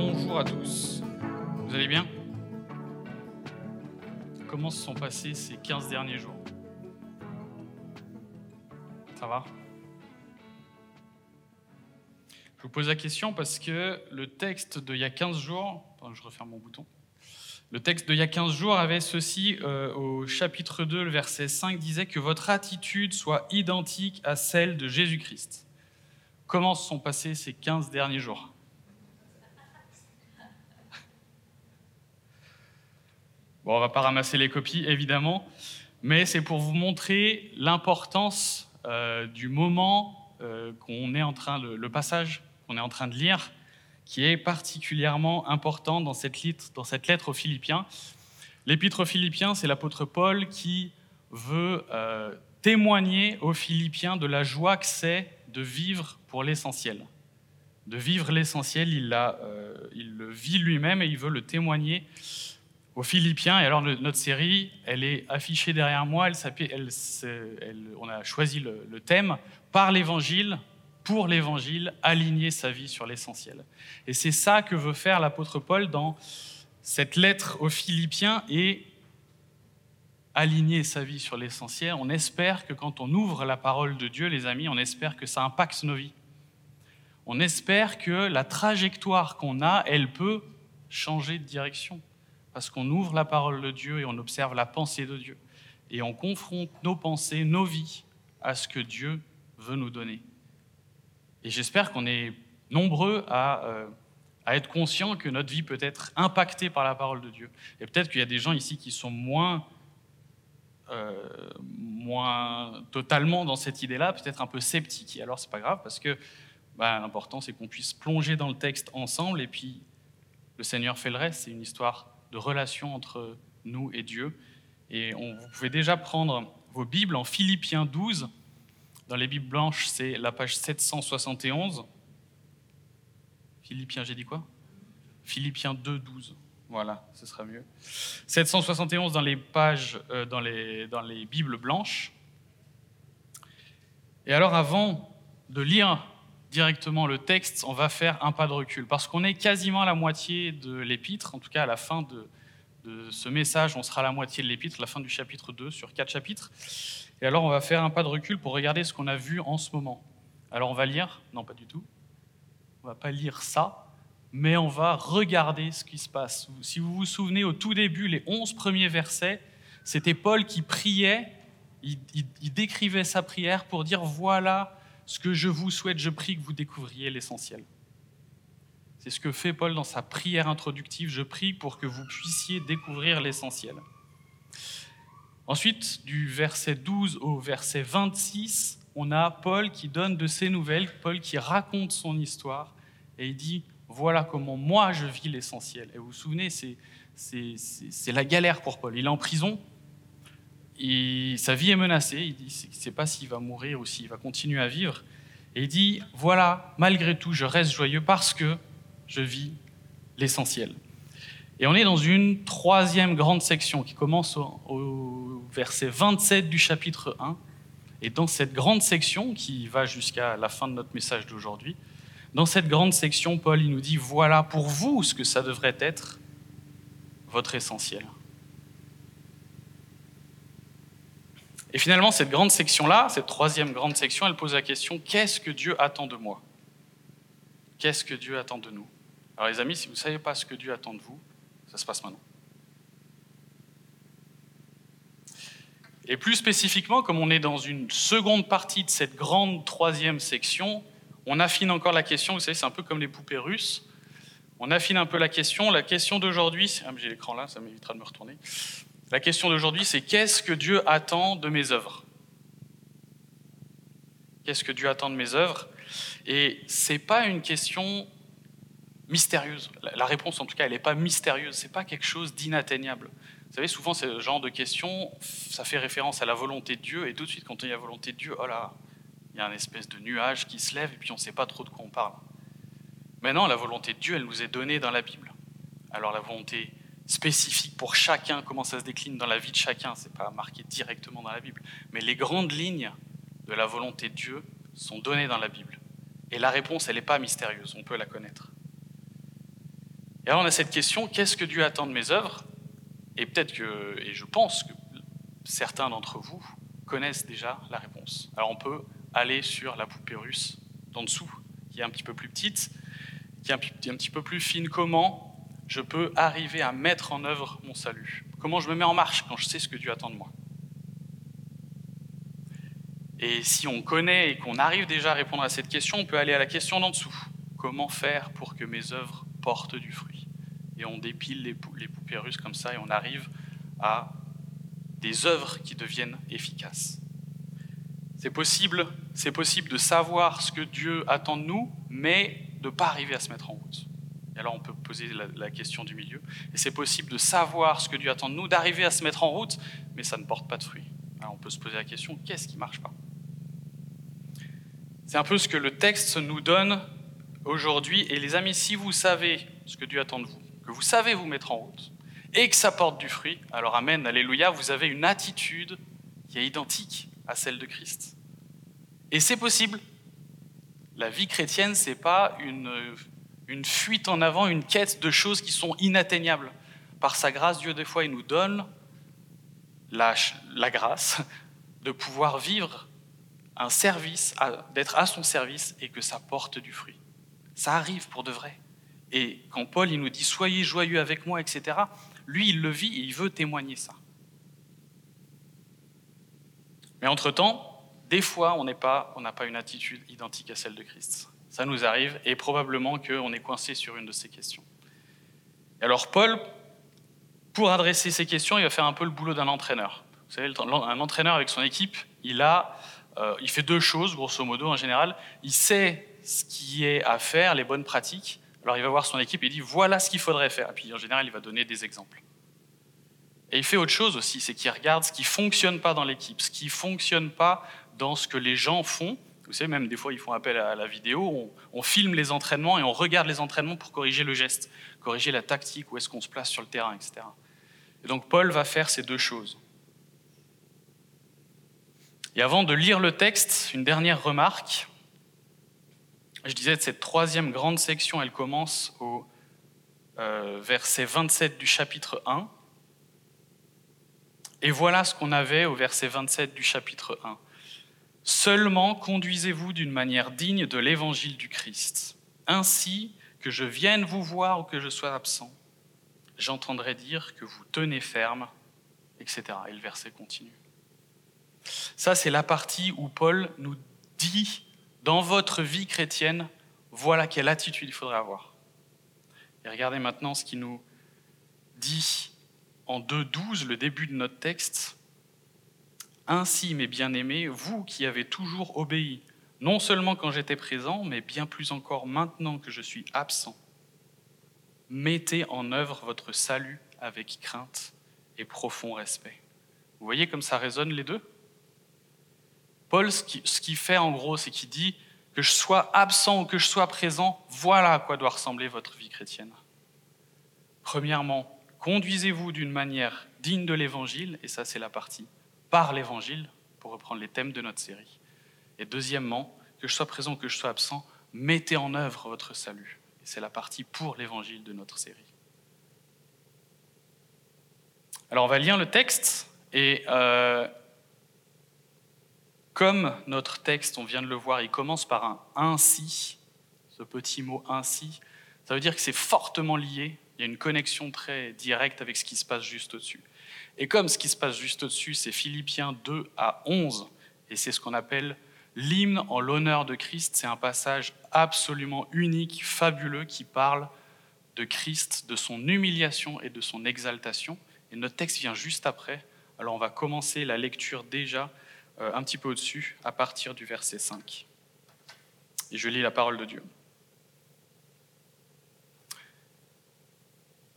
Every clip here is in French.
Bonjour à tous. Vous allez bien? Comment se sont passés ces 15 derniers jours? Ça va? Je vous pose la question parce que le texte d'il y a 15 jours, je referme mon bouton. Le texte d'il y a 15 jours avait ceci euh, au chapitre 2, le verset 5 disait que votre attitude soit identique à celle de Jésus-Christ. Comment se sont passés ces 15 derniers jours? Bon, on va pas ramasser les copies, évidemment, mais c'est pour vous montrer l'importance euh, du moment euh, qu'on est en train, le, le passage qu'on est en train de lire, qui est particulièrement important dans cette, lettre, aux Philippiens. L'épître aux Philippiens, c'est l'apôtre Paul qui veut euh, témoigner aux Philippiens de la joie que c'est de vivre pour l'essentiel. De vivre l'essentiel, il, le vit lui-même et il veut le témoigner aux Philippiens. Et alors notre série, elle est affichée derrière moi. On a choisi le thème par l'Évangile pour l'évangile, aligner sa vie sur l'essentiel. Et c'est ça que veut faire l'apôtre Paul dans cette lettre aux Philippiens et aligner sa vie sur l'essentiel. On espère que quand on ouvre la parole de Dieu, les amis, on espère que ça impacte nos vies. On espère que la trajectoire qu'on a, elle peut changer de direction. Parce qu'on ouvre la parole de Dieu et on observe la pensée de Dieu. Et on confronte nos pensées, nos vies à ce que Dieu veut nous donner. Et j'espère qu'on est nombreux à, euh, à, être conscients que notre vie peut être impactée par la parole de Dieu. Et peut-être qu'il y a des gens ici qui sont moins, euh, moins totalement dans cette idée-là, peut-être un peu sceptiques. Et alors, c'est pas grave parce que bah, l'important, c'est qu'on puisse plonger dans le texte ensemble. Et puis, le Seigneur fait le reste. C'est une histoire de relation entre nous et Dieu. Et on, vous pouvez déjà prendre vos Bibles en Philippiens 12. Dans les Bibles blanches, c'est la page 771. Philippiens, j'ai dit quoi? Philippiens 2, 12. Voilà, ce sera mieux. 771 dans les pages, euh, dans, les, dans les Bibles blanches. Et alors, avant de lire directement le texte, on va faire un pas de recul, parce qu'on est quasiment à la moitié de l'épître, en tout cas à la fin de, ce message, on sera à la moitié de l'épître, la fin du chapitre 2 sur quatre chapitres. Et alors, on va faire un pas de recul pour regarder ce qu'on a vu en ce moment. Alors, on va lire, non, pas du tout. On va pas lire ça, mais on va regarder ce qui se passe. Si vous vous souvenez, au tout début, les onze premiers versets, c'était Paul qui priait, il, il, décrivait sa prière pour dire voilà ce que je vous souhaite, je prie que vous découvriez l'essentiel. C'est ce que fait Paul dans sa prière introductive, je prie pour que vous puissiez découvrir l'essentiel. Ensuite, du verset 12 au verset 26, on a Paul qui donne de ses nouvelles, Paul qui raconte son histoire, et il dit, voilà comment moi je vis l'essentiel. Et vous vous souvenez, c'est la galère pour Paul. Il est en prison, sa vie est menacée, il ne sait pas s'il va mourir ou s'il va continuer à vivre. Et il dit, voilà, malgré tout, je reste joyeux parce que je vis l'essentiel. Et on est dans une troisième grande section qui commence au, au, verset 27 du chapitre 1. Et dans cette grande section, qui va jusqu'à la fin de notre message d'aujourd'hui, dans cette grande section, Paul il nous dit, voilà pour vous ce que ça devrait être votre essentiel. Et finalement, cette grande section-là, cette troisième grande section, elle pose la question, qu'est-ce que Dieu attend de moi? Qu'est-ce que Dieu attend de nous? Alors les amis, si vous ne savez pas ce que Dieu attend de vous, ça se passe maintenant. Et plus spécifiquement, comme on est dans une seconde partie de cette grande troisième section, on affine encore la question, vous savez, c'est un peu comme les poupées russes. On affine un peu la question. La question d'aujourd'hui, ah, j'ai l'écran là, ça m'évitera de me retourner. La question d'aujourd'hui, c'est qu'est-ce que Dieu attend de mes œuvres? Qu'est-ce que Dieu attend de mes œuvres? Et c'est pas une question mystérieuse. La réponse, en tout cas, elle n'est pas mystérieuse. C'est pas quelque chose d'inatteignable. Vous savez, souvent, ce genre de questions, ça fait référence à la volonté de Dieu, et tout de suite, quand il y a la volonté de Dieu, oh là, il y a un espèce de nuage qui se lève, et puis on ne sait pas trop de quoi on parle. Maintenant, la volonté de Dieu, elle nous est donnée dans la Bible. Alors la volonté spécifique pour chacun, comment ça se décline dans la vie de chacun, c'est pas marqué directement dans la Bible, mais les grandes lignes de la volonté de Dieu sont données dans la Bible. Et la réponse, elle n'est pas mystérieuse, on peut la connaître. Et alors on a cette question, qu'est-ce que Dieu attend de mes œuvres? Et peut-être que, et je pense que certains d'entre vous connaissent déjà la réponse. Alors on peut aller sur la poupée russe d'en dessous, qui est un petit peu plus petite, qui est un, petit peu plus fine. Comment je peux arriver à mettre en œuvre mon salut Comment je me mets en marche quand je sais ce que Dieu attend de moi? Et si on connaît et qu'on arrive déjà à répondre à cette question, on peut aller à la question d'en dessous. Comment faire pour que mes œuvres portent du fruit? Et on dépile les, poupées russes comme ça et on arrive à des œuvres qui deviennent efficaces. C'est possible, c'est possible de savoir ce que Dieu attend de nous, mais de ne pas arriver à se mettre en. Et alors on peut poser la, question du milieu. Et c'est possible de savoir ce que Dieu attend de nous, d'arriver à se mettre en route, mais ça ne porte pas de fruits. Alors on peut se poser la question, qu'est-ce qui ne marche pas? C'est un peu ce que le texte nous donne aujourd'hui. Et les amis, si vous savez ce que Dieu attend de vous, que vous savez vous mettre en route, et que ça porte du fruit, alors Amen, Alléluia, vous avez une attitude qui est identique à celle de Christ. Et c'est possible. La vie chrétienne, ce n'est pas une, une fuite en avant, une quête de choses qui sont inatteignables. Par sa grâce, Dieu, des fois, il nous donne la, grâce de pouvoir vivre un service, d'être à son service et que ça porte du fruit. Ça arrive pour de vrai. Et quand Paul il nous dit soyez joyeux avec moi, etc., lui, il le vit et il veut témoigner ça. Mais entre-temps, des fois, on n'a pas une attitude identique à celle de Christ. Ça nous arrive et probablement qu'on est coincé sur une de ces questions. alors Paul, pour adresser ces questions, il va faire un peu le boulot d'un entraîneur. Vous savez, un entraîneur avec son équipe, il, a, euh, il fait deux choses, grosso modo, en général. Il sait ce qui est à faire, les bonnes pratiques, alors il va voir son équipe et il dit voilà ce qu'il faudrait faire. Et puis en général, il va donner des exemples. Et il fait autre chose aussi, c'est qu'il regarde ce qui fonctionne pas dans l'équipe, ce qui fonctionne pas dans ce que les gens font. Vous savez, même des fois, ils font appel à la vidéo, on, filme les entraînements et on regarde les entraînements pour corriger le geste, corriger la tactique, où est-ce qu'on se place sur le terrain, etc. Et donc Paul va faire ces deux choses. Et avant de lire le texte, une dernière remarque. Je disais, cette troisième grande section, elle commence au euh, verset 27 du chapitre 1. Et voilà ce qu'on avait au verset 27 du chapitre 1. Seulement conduisez-vous d'une manière digne de l'évangile du Christ, ainsi que je vienne vous voir ou que je sois absent. J'entendrai dire que vous tenez ferme, etc. Et le verset continue. Ça, c'est la partie où Paul nous dit dans votre vie chrétienne, voilà quelle attitude il faudrait avoir. Et regardez maintenant ce qu'il nous dit en 2.12, le début de notre texte. Ainsi, mes bien-aimés, vous qui avez toujours obéi, non seulement quand j'étais présent, mais bien plus encore maintenant que je suis absent, mettez en œuvre votre salut avec crainte et profond respect. Vous voyez comme ça résonne les deux? Paul, ce qu'il fait en gros, c'est qu'il dit que je sois absent ou que je sois présent, voilà à quoi doit ressembler votre vie chrétienne. Premièrement, conduisez-vous d'une manière digne de l'évangile, et ça c'est la partie par l'évangile, pour reprendre les thèmes de notre série. Et deuxièmement, que je sois présent ou que je sois absent, mettez en œuvre votre salut. Et c'est la partie pour l'évangile de notre série. Alors on va lire le texte, et euh, comme notre texte, on vient de le voir, il commence par un ainsi, ce petit mot ainsi, ça veut dire que c'est fortement lié, il y a une connexion très directe avec ce qui se passe juste au-dessus. Et comme ce qui se passe juste au-dessus, c'est Philippiens 2 à 11, et c'est ce qu'on appelle l'hymne en l'honneur de Christ, c'est un passage absolument unique, fabuleux, qui parle de Christ, de son humiliation et de son exaltation. Et notre texte vient juste après. Alors on va commencer la lecture déjà euh, un petit peu au-dessus, à partir du verset 5. Et je lis la parole de Dieu.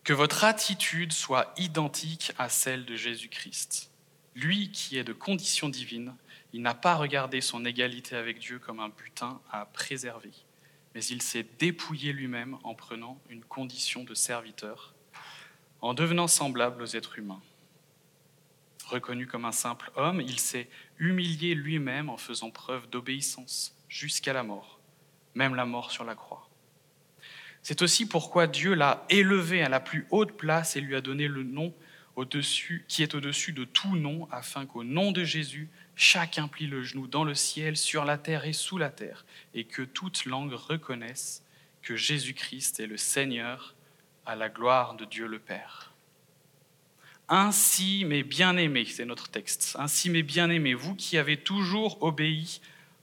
Que votre attitude soit identique à celle de Jésus-Christ. Lui qui est de condition divine, il n'a pas regardé son égalité avec Dieu comme un butin à préserver, mais il s'est dépouillé lui-même en prenant une condition de serviteur, en devenant semblable aux êtres humains. Reconnu comme un simple homme, il s'est humilié lui-même en faisant preuve d'obéissance jusqu'à la mort, même la mort sur la croix. C'est aussi pourquoi Dieu l'a élevé à la plus haute place et lui a donné le nom qui est au-dessus de tout nom, afin qu'au nom de Jésus, chacun plie le genou dans le ciel, sur la terre et sous la terre, et que toute langue reconnaisse que Jésus-Christ est le Seigneur, à la gloire de Dieu le Père. Ainsi, mes bien-aimés, c'est notre texte, ainsi, mes bien-aimés, vous qui avez toujours obéi,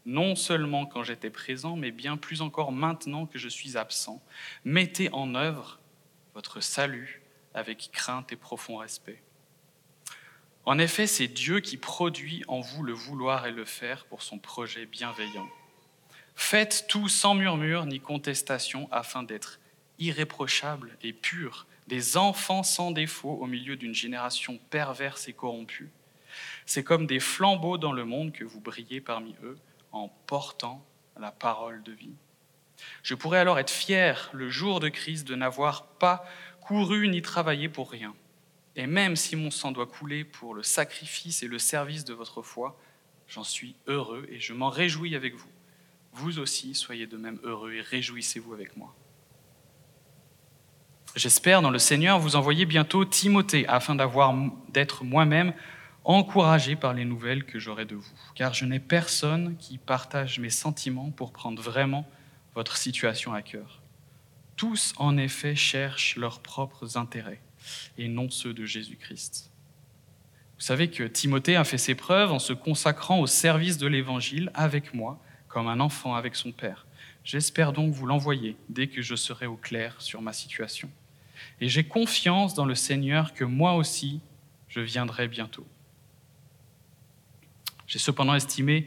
non seulement quand j'étais présent, mais bien plus encore maintenant que je suis absent, mettez en œuvre votre salut avec crainte et profond respect. En effet, c'est Dieu qui produit en vous le vouloir et le faire pour son projet bienveillant. Faites tout sans murmure ni contestation afin d'être irréprochables et purs, des enfants sans défaut au milieu d'une génération perverse et corrompue. C'est comme des flambeaux dans le monde que vous brillez parmi eux en portant la parole de vie. Je pourrais alors être fier le jour de Christ de n'avoir pas couru ni travaillé pour rien. Et même si mon sang doit couler pour le sacrifice et le service de votre foi, j'en suis heureux et je m'en réjouis avec vous. Vous aussi, soyez de même heureux et réjouissez-vous avec moi. J'espère dans le Seigneur vous envoyer bientôt Timothée afin d'avoir d'être moi-même encouragé par les nouvelles que j'aurai de vous, car je n'ai personne qui partage mes sentiments pour prendre vraiment votre situation à cœur. Tous, en effet, cherchent leurs propres intérêts et non ceux de Jésus-Christ. Vous savez que Timothée a fait ses preuves en se consacrant au service de l'Évangile avec moi, comme un enfant avec son Père. J'espère donc vous l'envoyer dès que je serai au clair sur ma situation. Et j'ai confiance dans le Seigneur que moi aussi, je viendrai bientôt. J'ai cependant estimé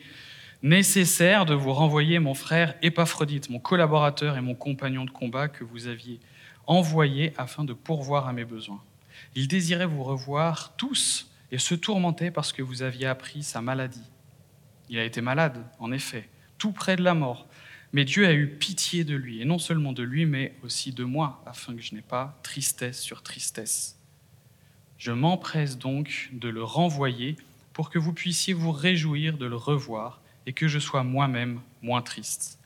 nécessaire de vous renvoyer mon frère Épaphrodite, mon collaborateur et mon compagnon de combat que vous aviez envoyé afin de pourvoir à mes besoins. Il désirait vous revoir tous et se tourmentait parce que vous aviez appris sa maladie. Il a été malade, en effet, tout près de la mort, mais Dieu a eu pitié de lui, et non seulement de lui, mais aussi de moi, afin que je n'ai pas tristesse sur tristesse. Je m'empresse donc de le renvoyer pour que vous puissiez vous réjouir de le revoir et que je sois moi-même moins triste.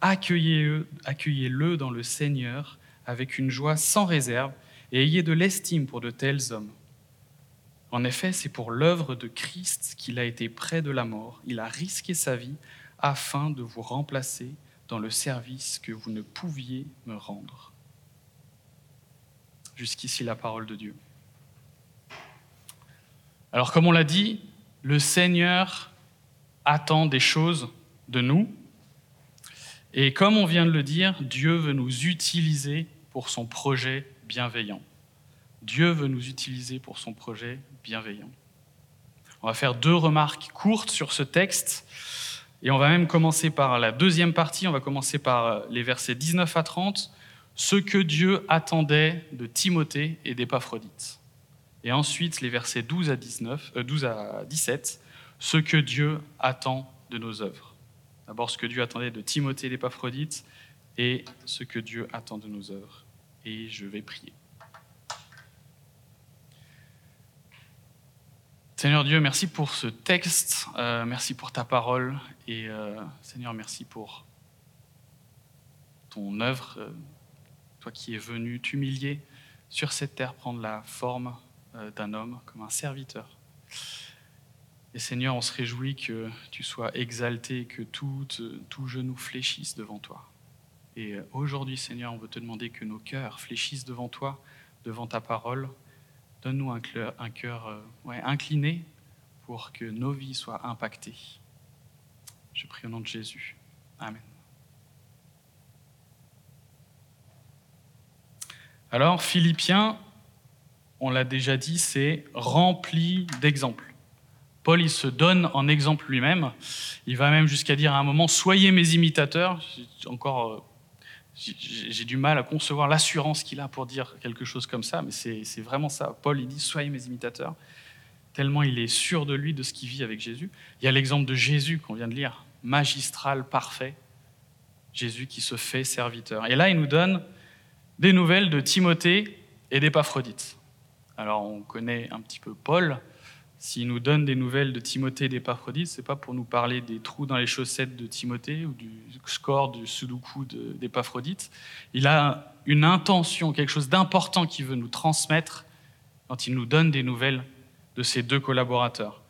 Accueillez-le accueillez dans le Seigneur avec une joie sans réserve et ayez de l'estime pour de tels hommes. En effet, c'est pour l'œuvre de Christ qu'il a été près de la mort. Il a risqué sa vie afin de vous remplacer dans le service que vous ne pouviez me rendre. Jusqu'ici la parole de Dieu. Alors comme on l'a dit, le Seigneur attend des choses de nous. Et comme on vient de le dire, Dieu veut nous utiliser pour son projet bienveillant. Dieu veut nous utiliser pour son projet bienveillant. On va faire deux remarques courtes sur ce texte. Et on va même commencer par la deuxième partie, on va commencer par les versets 19 à 30, ce que Dieu attendait de Timothée et d'Épaphrodite. Et ensuite les versets 12 à, 19, 12 à 17, ce que Dieu attend de nos œuvres. D'abord, ce que Dieu attendait de Timothée et d'Épaphrodite, et ce que Dieu attend de nos œuvres. Et je vais prier. Seigneur Dieu, merci pour ce texte, euh, merci pour ta parole, et euh, Seigneur, merci pour ton œuvre, euh, toi qui es venu t'humilier sur cette terre, prendre la forme d'un homme comme un serviteur. Et Seigneur, on se réjouit que tu sois exalté, que tout, tout genou fléchisse devant toi. Et euh, aujourd'hui, Seigneur, on veut te demander que nos cœurs fléchissent devant toi, devant ta parole. Donne-nous un cœur, un cœur euh, incliné pour que nos vies soient impactées. Je prie au nom de Jésus. Amen. Alors, Philippiens, on l'a déjà dit, c'est rempli d'exemples. Paul, il se donne en exemple lui-même. Il va même jusqu'à dire à un moment, soyez mes imitateurs. Encore, euh, j'ai du mal à concevoir l'assurance qu'il a pour dire quelque chose comme ça, mais c'est vraiment ça. Paul, il dit, soyez mes imitateurs, tellement il est sûr de lui, de ce qu'il vit avec Jésus. Il y a l'exemple de Jésus qu'on vient de lire, magistral, parfait. Jésus qui se fait serviteur. Et là, il nous donne des nouvelles de Timothée et d'Épaphrodite. Alors, on connaît un petit peu Paul, s'il nous donne des nouvelles de Timothée et d'Épaphrodite, ce n'est pas pour nous parler des trous dans les chaussettes de Timothée ou du score du Sudoku d'Épaphrodite. Il a une intention, quelque chose d'important qu'il veut nous transmettre quand il nous donne des nouvelles de ces deux collaborateurs.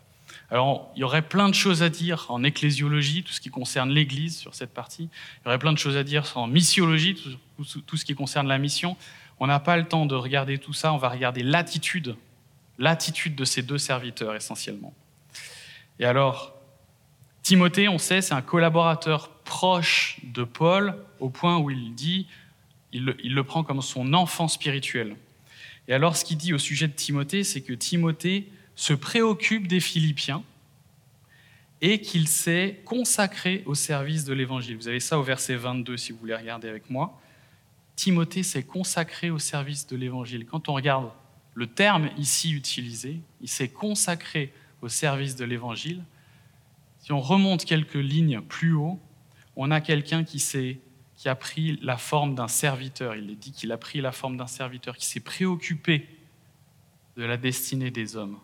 Alors, il y aurait plein de choses à dire en ecclésiologie, tout ce qui concerne l'Église sur cette partie. Il y aurait plein de choses à dire en missiologie, tout ce qui concerne la mission. On n'a pas le temps de regarder tout ça, on va regarder l'attitude l'attitude de ces deux serviteurs essentiellement. Et alors, Timothée, on sait, c'est un collaborateur proche de Paul au point où il dit, il le, prend comme son enfant spirituel. Et alors, ce qu'il dit au sujet de Timothée, c'est que Timothée se préoccupe des Philippiens et qu'il s'est consacré au service de l'Évangile. Vous avez ça au verset 22 si vous voulez regarder avec moi. Timothée s'est consacré au service de l'Évangile. Quand on regarde le terme ici utilisé, il s'est consacré au service de l'Évangile. Si on remonte quelques lignes plus haut, on a quelqu'un qui, qui a pris la forme d'un serviteur. Il est dit qu'il a pris la forme d'un serviteur, qui s'est préoccupé de la destinée des hommes.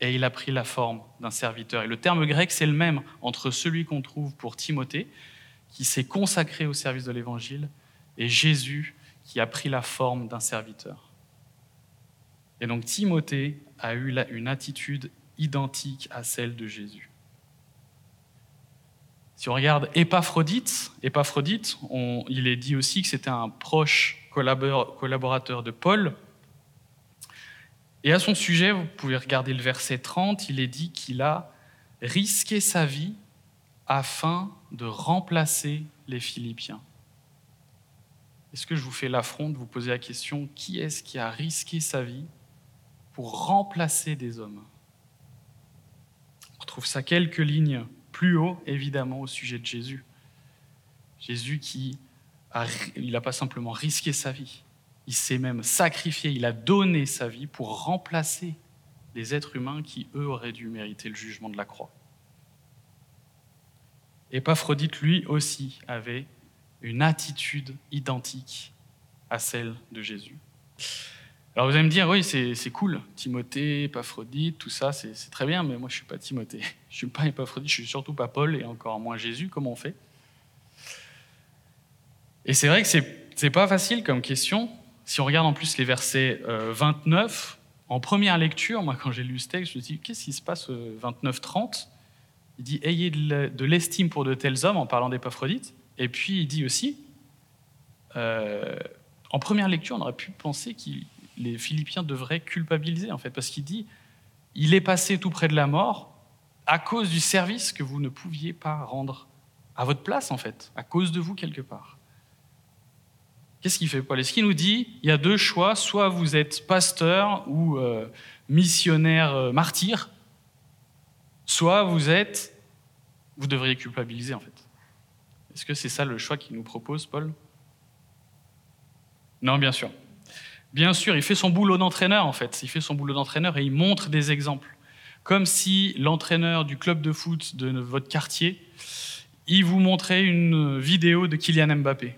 Et il a pris la forme d'un serviteur. Et le terme grec, c'est le même entre celui qu'on trouve pour Timothée, qui s'est consacré au service de l'Évangile, et Jésus, qui a pris la forme d'un serviteur. Et donc Timothée a eu une attitude identique à celle de Jésus. Si on regarde Épaphrodite, Épaphrodite il est dit aussi que c'était un proche collaborateur de Paul. Et à son sujet, vous pouvez regarder le verset 30, il est dit qu'il a risqué sa vie afin de remplacer les Philippiens. Est-ce que je vous fais l'affront de vous poser la question, qui est-ce qui a risqué sa vie pour remplacer des hommes? On retrouve ça quelques lignes plus haut, évidemment, au sujet de Jésus. Jésus qui n'a pas simplement risqué sa vie, il s'est même sacrifié, il a donné sa vie pour remplacer les êtres humains qui, eux, auraient dû mériter le jugement de la croix. Épaphrodite, lui aussi, avait une attitude identique à celle de Jésus. Alors vous allez me dire, oui, c'est cool, Timothée, Épaphrodite, tout ça, c'est très bien, mais moi je ne suis pas Timothée, je ne suis pas Épaphrodite, je suis surtout pas Paul et encore moins Jésus, comment on fait? Et c'est vrai que ce n'est pas facile comme question. Si on regarde en plus les versets 29, euh, en première lecture, moi quand j'ai lu ce texte, je me suis dit, qu'est-ce qui se passe 29-30 Il dit, ayez de l'estime pour de tels hommes en parlant d'Épaphrodite. Et puis il dit aussi, euh, en première lecture, on aurait pu penser qu'il les Philippiens devraient culpabiliser, en fait, parce qu'il dit il est passé tout près de la mort à cause du service que vous ne pouviez pas rendre à votre place, en fait, à cause de vous quelque part. Qu'est-ce qu'il fait Paul? Est-ce qu'il nous dit il y a deux choix, soit vous êtes pasteur ou euh, missionnaire euh, martyr, soit vous êtes, vous devriez culpabiliser en fait. Est-ce que c'est ça le choix qu'il nous propose, Paul? Non, bien sûr. Bien sûr, il fait son boulot d'entraîneur en fait. Il fait son boulot d'entraîneur et il montre des exemples. Comme si l'entraîneur du club de foot de votre quartier, il vous montrait une vidéo de Kylian Mbappé.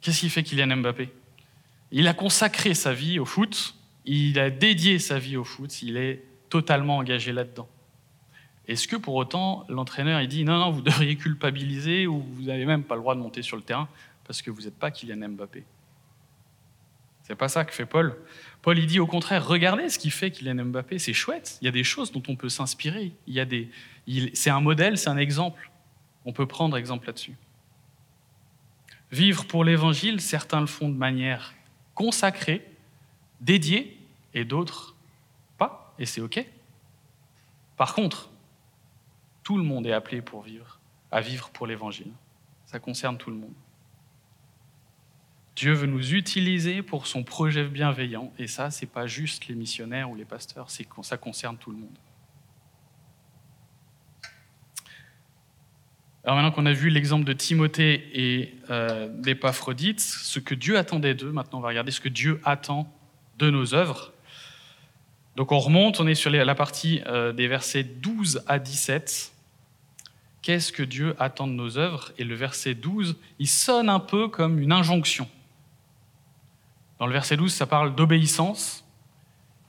Qu'est-ce qu'il fait Kylian Mbappé? Il a consacré sa vie au foot, il a dédié sa vie au foot, il est totalement engagé là-dedans. Est-ce que pour autant l'entraîneur il dit non non vous devriez culpabiliser ou vous n'avez même pas le droit de monter sur le terrain parce que vous n'êtes pas Kylian Mbappé? C'est pas ça que fait Paul. Paul, il dit au contraire, regardez ce qu'il fait Kylian Mbappé, c'est chouette. Il y a des choses dont on peut s'inspirer. Il y a des, c'est un modèle, c'est un exemple. On peut prendre exemple là-dessus. Vivre pour l'Évangile, certains le font de manière consacrée, dédiée, et d'autres pas, et c'est OK. Par contre, tout le monde est appelé pour vivre, à vivre pour l'Évangile. Ça concerne tout le monde. Dieu veut nous utiliser pour son projet bienveillant. Et ça, ce n'est pas juste les missionnaires ou les pasteurs, c'est ça concerne tout le monde. Alors maintenant qu'on a vu l'exemple de Timothée et euh, d'Épaphrodite, ce que Dieu attendait d'eux, maintenant on va regarder ce que Dieu attend de nos œuvres. Donc on remonte, on est sur la partie euh, des versets 12 à 17. Qu'est-ce que Dieu attend de nos œuvres? Et le verset 12, il sonne un peu comme une injonction. Dans le verset 12, ça parle d'obéissance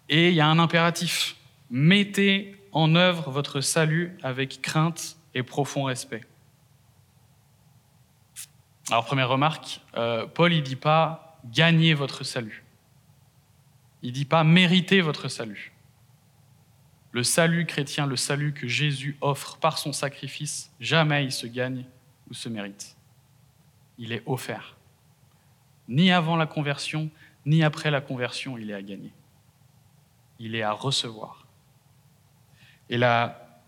et il y a un impératif. mettez en œuvre votre salut avec crainte et profond respect. Alors première remarque, euh, Paul il dit pas gagnez votre salut. Il dit pas méritez votre salut. Le salut chrétien, le salut que Jésus offre par son sacrifice, jamais il se gagne ou se mérite. Il est offert. Ni avant la conversion, ni après la conversion, il est à gagner. Il est à recevoir. Et la,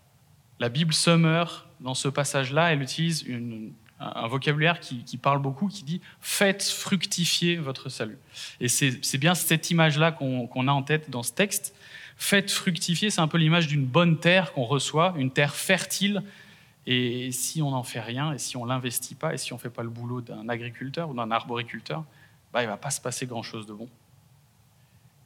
la Bible Summer, dans ce passage-là, elle utilise un vocabulaire qui, parle beaucoup, qui dit faites fructifier votre salut. Et c'est bien cette image-là qu'on a en tête dans ce texte. Faites fructifier, c'est un peu l'image d'une bonne terre qu'on reçoit, une terre fertile. Et si on n'en fait rien, et si on l'investit pas, et si on ne fait pas le boulot d'un agriculteur ou d'un arboriculteur, bah, il ne va pas se passer grand-chose de bon.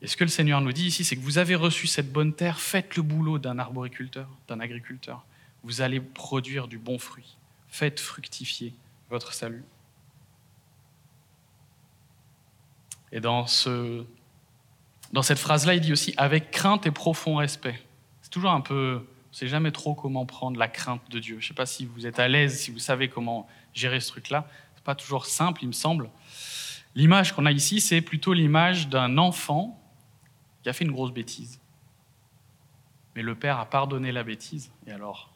Et ce que le Seigneur nous dit ici, c'est que vous avez reçu cette bonne terre, faites le boulot d'un arboriculteur, d'un agriculteur. Vous allez produire du bon fruit faites fructifier votre salut. Et dans, ce, dans cette phrase-là, il dit aussi avec crainte et profond respect. C'est toujours un peu, on ne sait jamais trop comment prendre la crainte de Dieu. Je ne sais pas si vous êtes à l'aise, si vous savez comment gérer ce truc-là. Ce n'est pas toujours simple, il me semble. L'image qu'on a ici, c'est plutôt l'image d'un enfant qui a fait une grosse bêtise. Mais le père a pardonné la bêtise, et alors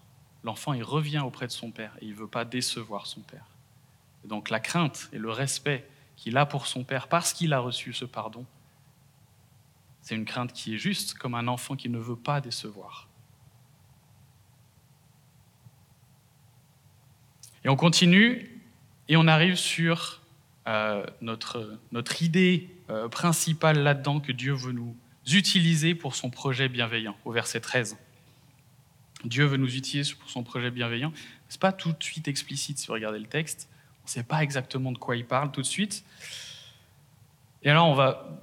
l'enfant il revient auprès de son père et il ne veut pas décevoir son père. donc la crainte et le respect qu'il a pour son père parce qu'il a reçu ce pardon, c'est une crainte qui est juste comme un enfant qui ne veut pas décevoir. Et on continue et on arrive sur euh, notre, notre idée euh, principale là-dedans que Dieu veut nous utiliser pour son projet bienveillant, au verset 13. Dieu veut nous utiliser pour son projet bienveillant. Ce n'est pas tout de suite explicite si vous regardez le texte. On ne sait pas exactement de quoi il parle tout de suite. Et alors, on va,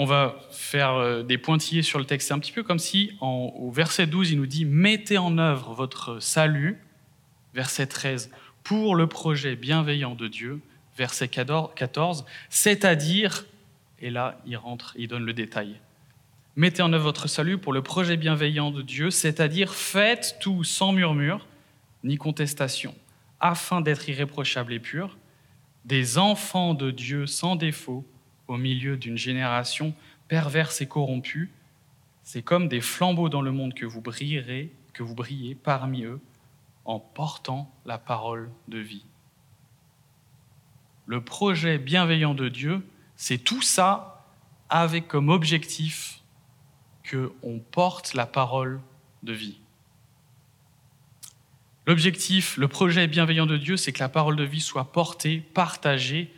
on va faire euh, des pointillés sur le texte. C'est un petit peu comme si, au verset 12, il nous dit Mettez en œuvre votre salut, verset 13, pour le projet bienveillant de Dieu, verset 14, c'est-à-dire, et là, il rentre, il donne le détail Mettez en œuvre votre salut pour le projet bienveillant de Dieu, c'est-à-dire faites tout sans murmure ni contestation, afin d'être irréprochables et purs, des enfants de Dieu sans défaut au milieu d'une génération perverse et corrompue. C'est comme des flambeaux dans le monde que vous brillez parmi eux en portant la parole de vie. Le projet bienveillant de Dieu, c'est tout ça avec comme objectif qu'on porte la parole de vie. L'objectif, le projet bienveillant de Dieu, c'est que la parole de vie soit portée, partagée,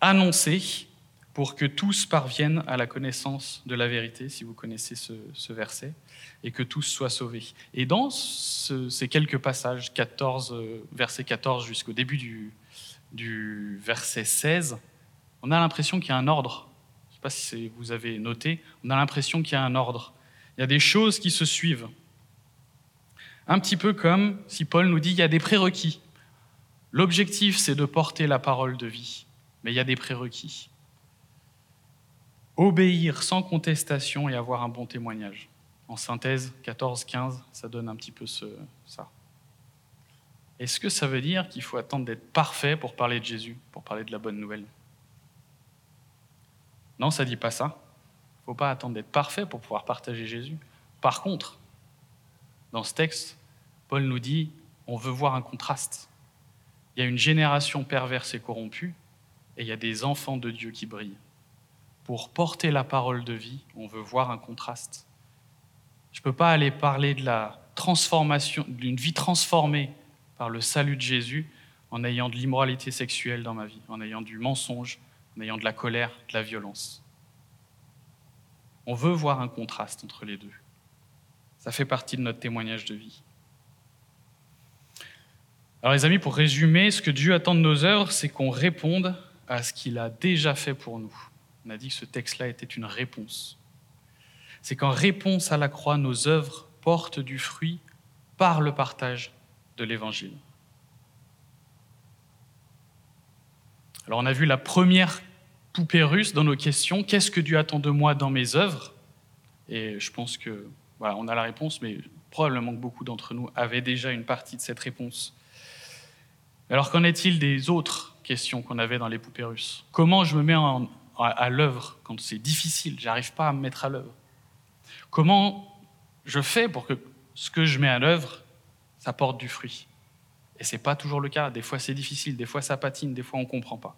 annoncée, pour que tous parviennent à la connaissance de la vérité, si vous connaissez ce, verset, et que tous soient sauvés. Et dans ces quelques passages, 14, euh, verset 14 jusqu'au début du, du verset 16, on a l'impression qu'il y a un ordre sais pas si vous avez noté, on a l'impression qu'il y a un ordre. Il y a des choses qui se suivent. Un petit peu comme si Paul nous dit il y a des prérequis. L'objectif, c'est de porter la parole de vie, mais il y a des prérequis. Obéir sans contestation et avoir un bon témoignage. En synthèse, 14-15, ça donne un petit peu ce, ça. Est-ce que ça veut dire qu'il faut attendre d'être parfait pour parler de Jésus, pour parler de la bonne nouvelle? Non, ça ne dit pas ça. Il ne faut pas attendre d'être parfait pour pouvoir partager Jésus. Par contre, dans ce texte, Paul nous dit, on veut voir un contraste. Il y a une génération perverse et corrompue, et il y a des enfants de Dieu qui brillent. Pour porter la parole de vie, on veut voir un contraste. Je ne peux pas aller parler de la transformation, d'une vie transformée par le salut de Jésus en ayant de l'immoralité sexuelle dans ma vie, en ayant du mensonge, en ayant de la colère, de la violence. On veut voir un contraste entre les deux. Ça fait partie de notre témoignage de vie. Alors les amis, pour résumer, ce que Dieu attend de nos œuvres, c'est qu'on réponde à ce qu'il a déjà fait pour nous. On a dit que ce texte-là était une réponse. C'est qu'en réponse à la croix, nos œuvres portent du fruit par le partage de l'Évangile. Alors on a vu la première poupée russe dans nos questions, qu'est-ce que Dieu attend de moi dans mes œuvres? Et je pense que Voilà, on a la réponse, mais probablement que beaucoup d'entre nous avaient déjà une partie de cette réponse. Alors qu'en est-il des autres questions qu'on avait dans les poupées russes? Comment je me mets à, l'œuvre quand c'est difficile, j'arrive pas à me mettre à l'œuvre Comment je fais pour que ce que je mets à l'œuvre, ça porte du fruit? Et c'est pas toujours le cas. Des fois c'est difficile, des fois ça patine, des fois on comprend pas.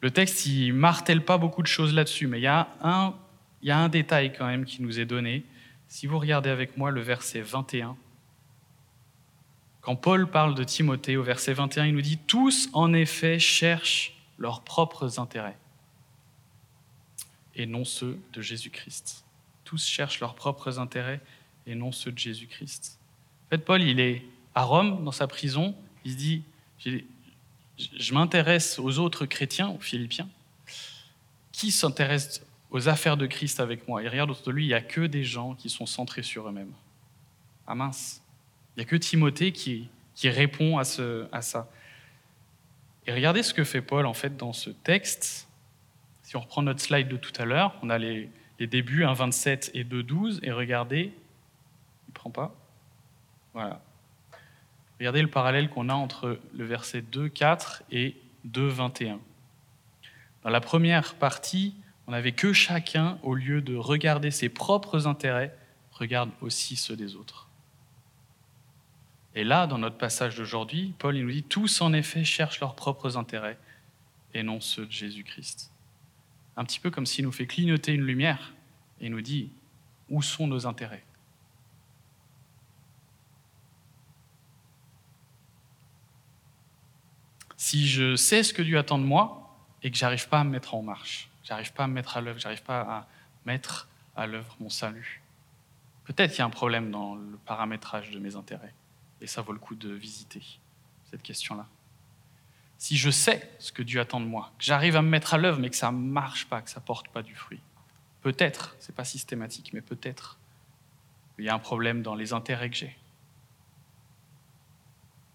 Le texte, il martèle pas beaucoup de choses là-dessus, mais il y, a un, il y a un détail quand même qui nous est donné. Si vous regardez avec moi le verset 21, quand Paul parle de Timothée au verset 21, il nous dit Tous en effet cherchent leurs propres intérêts et non ceux de Jésus-Christ. Tous cherchent leurs propres intérêts et non ceux de Jésus-Christ. En fait, Paul, il est à Rome, dans sa prison, il se dit je m'intéresse aux autres chrétiens, aux Philippiens, qui s'intéressent aux affaires de Christ avec moi. Il regarde autour de lui, il n'y a que des gens qui sont centrés sur eux-mêmes. Ah mince, il n'y a que Timothée qui, qui répond à, ce, à ça. Et regardez ce que fait Paul en fait dans ce texte. Si on reprend notre slide de tout à l'heure, on a les, les débuts 1.27 et 2.12, et regardez, il prend pas. Voilà. Regardez le parallèle qu'on a entre le verset 2.4 et 2.21. Dans la première partie, on n'avait que chacun, au lieu de regarder ses propres intérêts, regarde aussi ceux des autres. Et là, dans notre passage d'aujourd'hui, Paul il nous dit Tous en effet cherchent leurs propres intérêts et non ceux de Jésus-Christ. Un petit peu comme s'il nous fait clignoter une lumière et nous dit Où sont nos intérêts? Si je sais ce que Dieu attend de moi et que j'arrive pas à me mettre en marche, j'arrive pas à me mettre à l'œuvre, j'arrive pas à mettre à l'œuvre mon salut, peut-être qu'il y a un problème dans le paramétrage de mes intérêts. Et ça vaut le coup de visiter cette question-là. Si je sais ce que Dieu attend de moi, que j'arrive à me mettre à l'œuvre, mais que ça ne marche pas, que ça ne porte pas du fruit, peut-être, ce n'est pas systématique, mais peut-être, il y a un problème dans les intérêts que j'ai.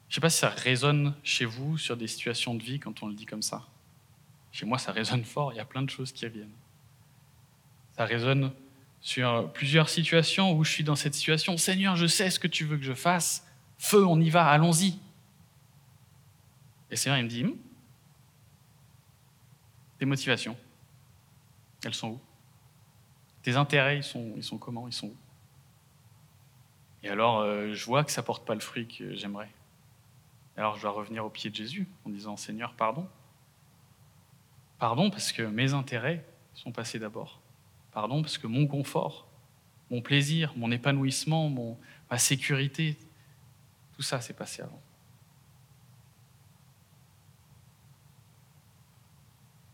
Je ne sais pas si ça résonne chez vous sur des situations de vie quand on le dit comme ça. Chez moi, ça résonne fort, il y a plein de choses qui reviennent. Ça résonne sur plusieurs situations où je suis dans cette situation. Seigneur, je sais ce que tu veux que je fasse. Feu, on y va, allons-y. Et Seigneur, il me dit, hum, tes motivations, elles sont où? Tes intérêts, ils sont, ils comment? Ils sont où? Et alors, euh, je vois que ça porte pas le fruit que j'aimerais. Alors je dois revenir au pied de Jésus en disant Seigneur, pardon. Pardon parce que mes intérêts sont passés d'abord. Pardon parce que mon confort, mon plaisir, mon épanouissement, ma sécurité, tout ça s'est passé avant.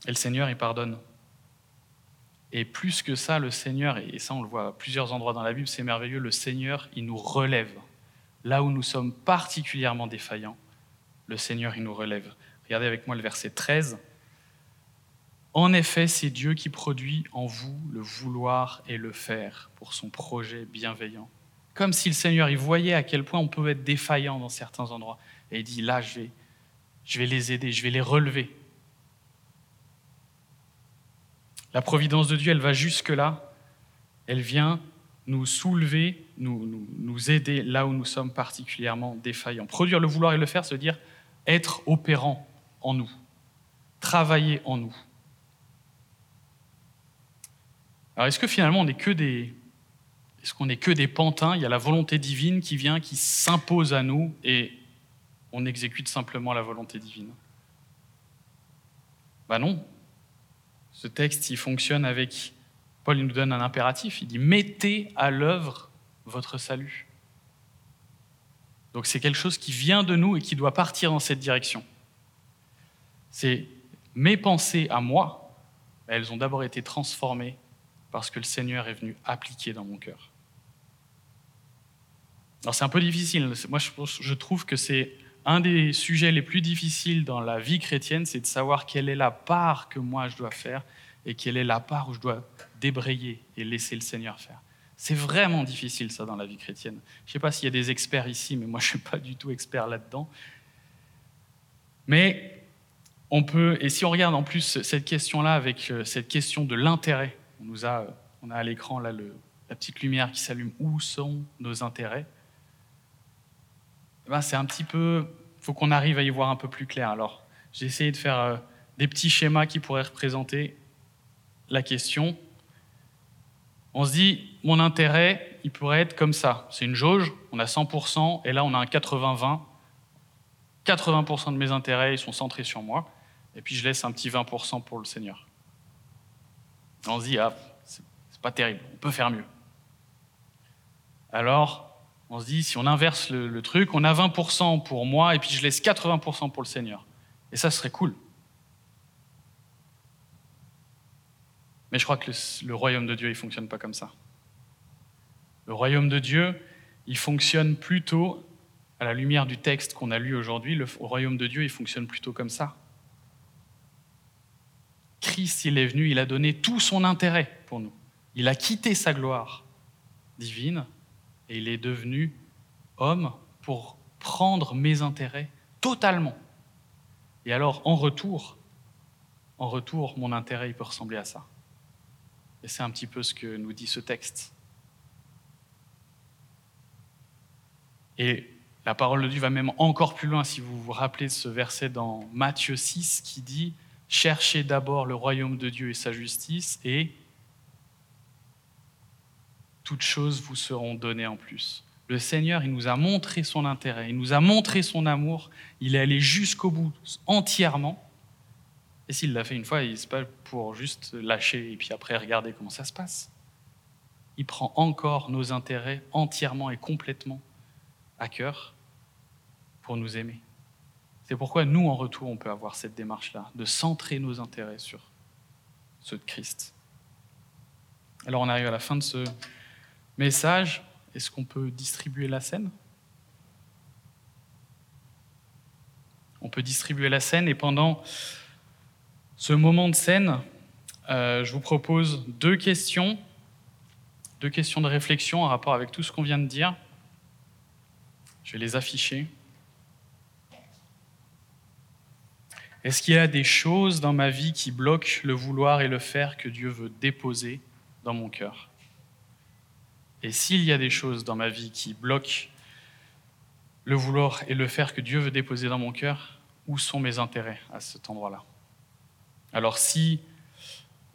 Et le Seigneur, il pardonne. Et plus que ça, le Seigneur, et ça on le voit à plusieurs endroits dans la Bible, c'est merveilleux, le Seigneur, il nous relève. Là où nous sommes particulièrement défaillants, le Seigneur, il nous relève. Regardez avec moi le verset 13. En effet, c'est Dieu qui produit en vous le vouloir et le faire pour son projet bienveillant. Comme si le Seigneur, il voyait à quel point on peut être défaillant dans certains endroits. Et il dit, là, je vais, je vais les aider, je vais les relever. La providence de Dieu, elle va jusque-là. Elle vient nous soulever, nous, nous, aider là où nous sommes particulièrement défaillants. Produire le vouloir et le faire, se dire être opérant en nous, travailler en nous. Alors est-ce que finalement on n'est que des est-ce qu'on n'est que des pantins? Il y a la volonté divine qui vient, qui s'impose à nous et on exécute simplement la volonté divine. Ben non. Ce texte, il fonctionne avec Paul nous donne un impératif, il dit mettez à l'œuvre votre salut. Donc c'est quelque chose qui vient de nous et qui doit partir dans cette direction. C'est mes pensées à moi, elles ont d'abord été transformées parce que le Seigneur est venu appliquer dans mon cœur. Alors c'est un peu difficile. Moi, je trouve que c'est un des sujets les plus difficiles dans la vie chrétienne, c'est de savoir quelle est la part que moi je dois faire et quelle est la part où je dois débrayer et laisser le Seigneur faire. C'est vraiment difficile ça dans la vie chrétienne. Je ne sais pas s'il y a des experts ici, mais moi je ne suis pas du tout expert là-dedans. Mais on peut, et si on regarde en plus cette question-là avec euh, cette question de l'intérêt, on nous a, à l'écran là la petite lumière qui s'allume, où sont nos intérêts? Ben, C'est un petit peu, faut qu'on arrive à y voir un peu plus clair. Alors, j'ai essayé de faire euh, des petits schémas qui pourraient représenter la question. On se dit, mon intérêt, il pourrait être comme ça. C'est une jauge, on a 100%, et là on a un 80-20. 80% de mes intérêts, ils sont centrés sur moi, et puis je laisse un petit 20% pour le Seigneur. On se dit, ah, c'est pas terrible, on peut faire mieux. Alors, on se dit, si on inverse le, le truc, on a 20% pour moi, et puis je laisse 80% pour le Seigneur. Et ça serait cool. Mais je crois que le, royaume de Dieu, il ne fonctionne pas comme ça. Le royaume de Dieu, il fonctionne plutôt, à la lumière du texte qu'on a lu aujourd'hui, le royaume de Dieu, il fonctionne plutôt comme ça. Christ, il est venu, il a donné tout son intérêt pour nous. Il a quitté sa gloire divine et il est devenu homme pour prendre mes intérêts totalement. Et alors, en retour, en retour, mon intérêt, il peut ressembler à ça. Et c'est un petit peu ce que nous dit ce texte. Et la parole de Dieu va même encore plus loin si vous vous rappelez de ce verset dans Matthieu 6 qui dit Cherchez d'abord le royaume de Dieu et sa justice et toutes choses vous seront données en plus. Le Seigneur, il nous a montré son intérêt, il nous a montré son amour, il est allé jusqu'au bout entièrement et s'il l'a fait une fois, il n'est pas pour juste lâcher et puis après regarder comment ça se passe. Il prend encore nos intérêts entièrement et complètement à cœur pour nous aimer. C'est pourquoi nous, en retour, on peut avoir cette démarche-là, de centrer nos intérêts sur ceux de Christ. Alors on arrive à la fin de ce message. Est-ce qu'on peut distribuer la scène? On peut distribuer la scène et pendant ce moment de scène, euh, je vous propose deux questions, deux questions de réflexion en rapport avec tout ce qu'on vient de dire. Je vais les afficher. Est-ce qu'il y a des choses dans ma vie qui bloquent le vouloir et le faire que Dieu veut déposer dans mon cœur? Et s'il y a des choses dans ma vie qui bloquent le vouloir et le faire que Dieu veut déposer dans mon cœur, où sont mes intérêts à cet endroit-là? Alors si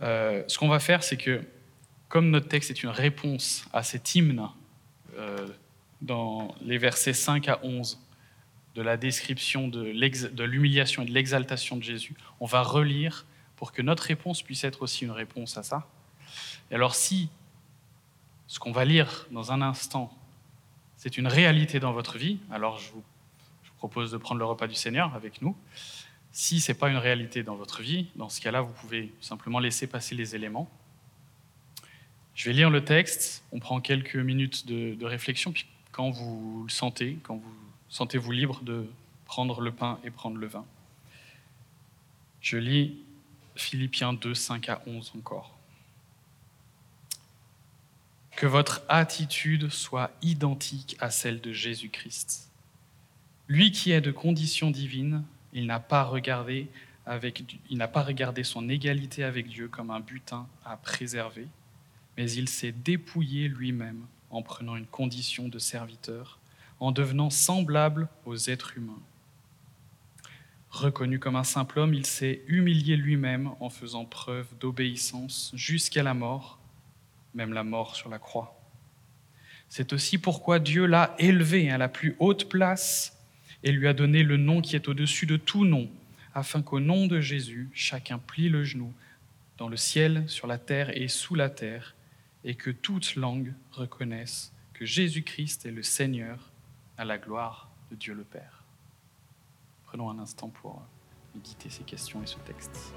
euh, ce qu'on va faire, c'est que comme notre texte est une réponse à cet hymne euh, dans les versets 5 à 11 de la description de l'humiliation et de l'exaltation de Jésus, on va relire pour que notre réponse puisse être aussi une réponse à ça. Et alors si ce qu'on va lire dans un instant, c'est une réalité dans votre vie, alors je vous, propose de prendre le repas du Seigneur avec nous. Si ce n'est pas une réalité dans votre vie, dans ce cas-là, vous pouvez simplement laisser passer les éléments. Je vais lire le texte, on prend quelques minutes de, réflexion, puis quand vous le sentez, quand vous sentez-vous libre de prendre le pain et prendre le vin. Je lis Philippiens 2, 5 à 11 encore. Que votre attitude soit identique à celle de Jésus-Christ. Lui qui est de condition divine il n'a pas regardé son égalité avec Dieu comme un butin à préserver, mais il s'est dépouillé lui-même en prenant une condition de serviteur, en devenant semblable aux êtres humains. Reconnu comme un simple homme, il s'est humilié lui-même en faisant preuve d'obéissance jusqu'à la mort, même la mort sur la croix. C'est aussi pourquoi Dieu l'a élevé à la plus haute place et lui a donné le nom qui est au-dessus de tout nom, afin qu'au nom de Jésus, chacun plie le genou dans le ciel, sur la terre et sous la terre, et que toute langue reconnaisse que Jésus-Christ est le Seigneur à la gloire de Dieu le Père. Prenons un instant pour méditer ces questions et ce texte.